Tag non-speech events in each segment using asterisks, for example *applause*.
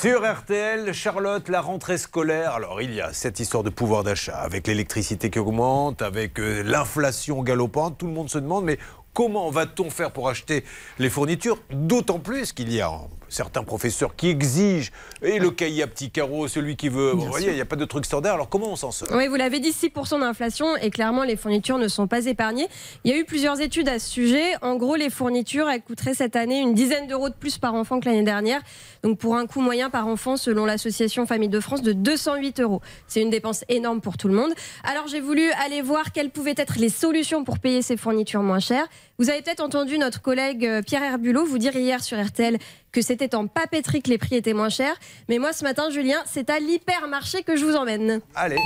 Sur RTL, Charlotte, la rentrée scolaire. Alors, il y a cette histoire de pouvoir d'achat, avec l'électricité qui augmente, avec euh, l'inflation galopante. Tout le monde se demande, mais comment va-t-on faire pour acheter les fournitures? D'autant plus qu'il y a certains professeurs qui exigent et le cahier à petit carreau, celui qui veut. vous voyez, il n'y a pas de truc standard. Alors comment on s'en sort? Oui, vous l'avez dit, 6% d'inflation et clairement les fournitures ne sont pas épargnées. Il y a eu plusieurs études à ce sujet. En gros, les fournitures elles coûteraient cette année une dizaine d'euros de plus par enfant que l'année dernière. Donc pour un coût moyen par enfant, selon l'association Famille de France, de 208 euros. C'est une dépense énorme pour tout le monde. Alors j'ai voulu aller voir quelles pouvaient être les solutions pour payer ces fournitures moins chères. Vous avez peut-être entendu notre collègue euh, Pierre Herbulot vous dire hier sur RTL que c'était en papeterie que les prix étaient moins chers. Mais moi, ce matin, Julien, c'est à l'hypermarché que je vous emmène. Allez.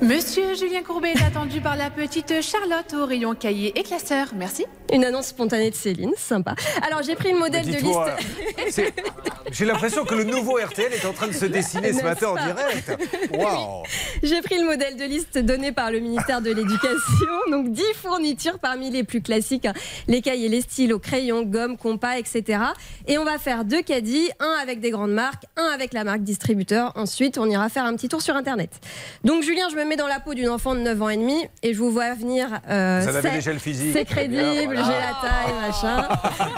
Monsieur Julien Courbet est attendu par la petite Charlotte au rayon cahier et classeur. Merci. Une annonce spontanée de Céline, sympa. Alors j'ai pris le modèle de liste. c'est- J'ai l'impression que le nouveau RTL est en train de se dessiner ce matin en direct. J'ai pris le modèle de liste donné par le ministère de l'Éducation. Donc 10 fournitures parmi les plus classiques hein. les cahiers, les stylos, crayons, gommes, compas, etc. Et on va faire deux caddies, un avec des grandes marques, un avec la marque distributeur. Ensuite, on ira faire un petit tour sur Internet. Donc Julien, je me mets dans la peau d'une enfant de 9 ans et demi et je vous vois venir. euh, avez c'est- déjà le physique. C'est crédible. J'ai la taille, machin.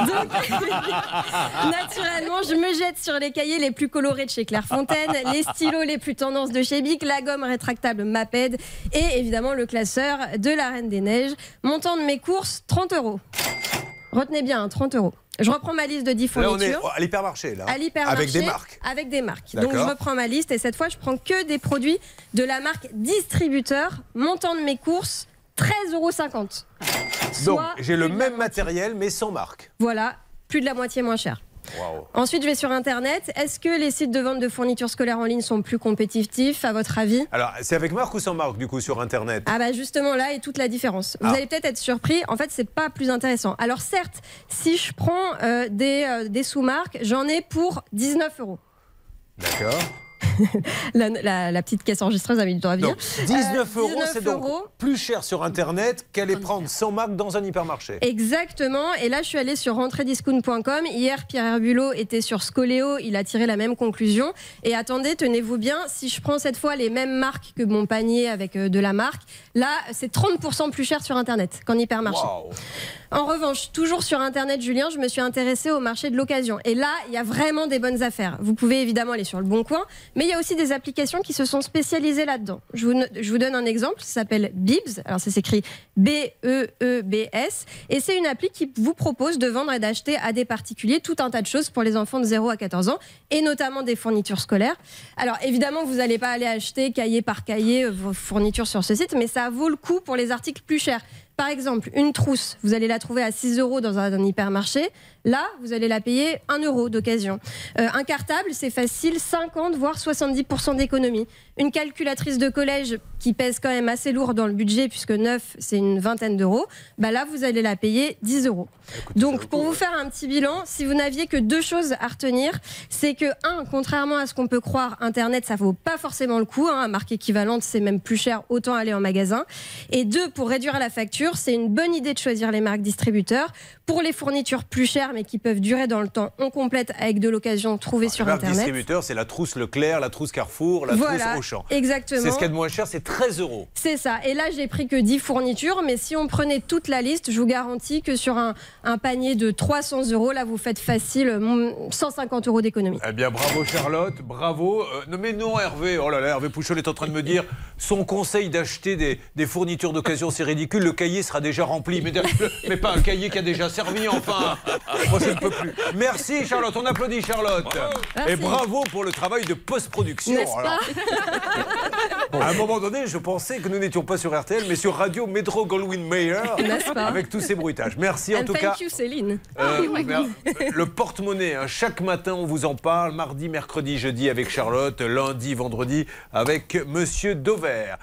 Donc, *laughs* naturellement, je me jette sur les cahiers les plus colorés de chez Clairefontaine, les stylos les plus tendances de chez Bic, la gomme rétractable Maped et évidemment le classeur de la Reine des Neiges. Montant de mes courses, 30 euros. Retenez bien, hein, 30 euros. Je reprends ma liste de 10 Là, on est fournitures. à l'hypermarché, là. À l'hypermarché. Avec des marques. Avec des marques. Donc je reprends ma liste et cette fois je prends que des produits de la marque distributeur. Montant de mes courses 13,50 euros. Donc, j'ai le même matériel, mais sans marque. Voilà, plus de la moitié moins cher. Ensuite, je vais sur Internet. Est-ce que les sites de vente de fournitures scolaires en ligne sont plus compétitifs, à votre avis? Alors, c'est avec marque ou sans marque, du coup, sur Internet? Ah bah justement là est toute la différence. Vous Ah. allez peut-être être surpris. En fait, c'est pas plus intéressant. Alors certes, si je prends euh, des, euh, des sous-marques, j'en ai pour 19 euros. D'accord. *laughs* La, la- la petite caisse enregistreuse a mis du temps à venir. Donc, 19 euros, 19 c'est donc euros. plus cher sur Internet qu'aller prendre sans marque dans un hypermarché. Exactement. Et là, je suis allée sur rentrediscount.com. Hier, Pierre Herbulot était sur Scoléo. Il a tiré la même conclusion. Et attendez, tenez-vous bien, si je prends cette fois les mêmes marques que mon panier avec euh, de la marque, là, c'est 30% plus cher sur Internet qu'en hypermarché. En revanche, toujours sur Internet, Julien, je me suis intéressée au marché de l'occasion. Et là, il y a vraiment des bonnes affaires. Vous pouvez évidemment aller sur le Bon Coin, mais il y a aussi des applications qui se sont spécialisées là-dedans. Je vous, donne un exemple, ça s'appelle Bibs. Alors, ça s'écrit B-E-E-B-S. Et c'est une appli qui vous propose de vendre et d'acheter à des particuliers tout un tas de choses pour les enfants de 0 à 14 ans, et notamment des fournitures scolaires. Alors, évidemment, vous n'allez pas aller acheter cahier par cahier euh, vos fournitures sur ce site, mais ça vaut le coup pour les articles plus chers. Par exemple, une trousse, vous allez la trouver à 6 euros dans un, un hypermarché. Là, vous allez la payer 1 euro d'occasion. Euh, un cartable, c'est facile, 50 voire 70% d'économie. Une calculatrice de collège qui pèse quand même assez lourd dans le budget, puisque neuf, c'est une vingtaine d'euros. Bah là, vous allez la payer 10 euros. Donc, pour vous faire un petit bilan, si vous n'aviez que deux choses à retenir, c'est que, un, contrairement à ce qu'on peut croire, Internet, ça vaut pas forcément le coup. Hein, marque équivalente, c'est même plus cher, autant aller en magasin. Et deux, pour réduire la facture, c'est une bonne idée de choisir les marques distributeurs. Pour les fournitures plus chères, mais qui peuvent durer dans le temps, on complète avec de l'occasion trouvée sur Les marques Internet. distributeurs, c'est la trousse Leclerc, la trousse Carrefour, la Voilà, trousse Auchan. exactement. C'est ce qu'il y a de moins cher, c'est 13 euros. C'est ça. Et là, j'ai pris que 10 fournitures, mais si on prenait toute la liste, je vous garantis que sur un, un panier de 300 euros, là, vous faites facile mm, 150 euros d'économie. Eh bien, bravo Charlotte, bravo. Euh, non, mais non, Hervé. Oh là là, Hervé Pouchol est en train de me dire son conseil d'acheter des, des fournitures d'occasion, c'est ridicule. Le cahier sera déjà rempli. Mais, *laughs* mais pas un cahier qui a déjà servi, enfin. *laughs* Moi, je ne peux plus. Merci Charlotte, on applaudit Charlotte. Merci. Et bravo pour le travail de post-production. *laughs* À un moment donné, je pensais que nous n'étions pas sur RTL, mais sur Radio Metro Goldwyn Mayer, avec tous ces bruitages. Merci en And tout thank cas. you, Céline. Euh, euh, le porte-monnaie, hein, chaque matin on vous en parle, mardi, mercredi, jeudi avec Charlotte, lundi, vendredi avec Monsieur Dover.